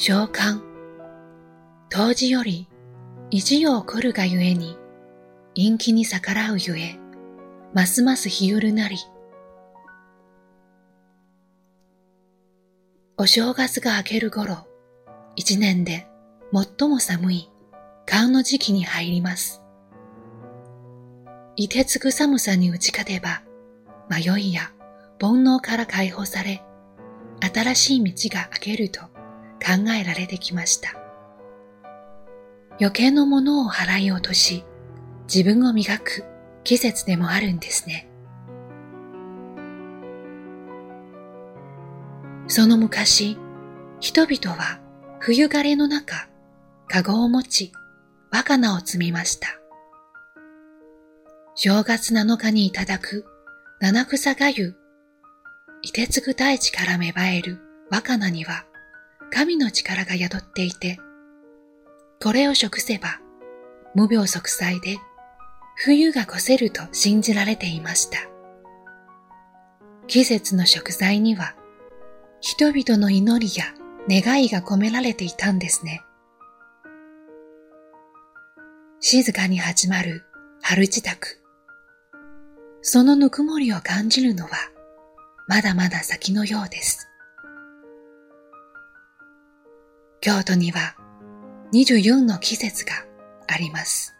召喚。当時より、一夜来るがゆえに、陰気に逆らうゆえ、ますます日ゆるなり。お正月が明ける頃、一年で最も寒い寒の時期に入ります。凍てつく寒さに打ち勝てば、迷いや煩悩から解放され、新しい道が開けると考えられてきました。余計のものを払い落とし、自分を磨く季節でもあるんですね。その昔、人々は冬枯れの中、かごを持ち、若菜を摘みました。正月七日にいただく七草がゆ、いてつく大地から芽生える若菜には、神の力が宿っていて、これを食せば、無病息災で、冬が越せると信じられていました。季節の食材には、人々の祈りや願いが込められていたんですね。静かに始まる春支度。そのぬくもりを感じるのは、まだまだ先のようです。京都には24の季節があります。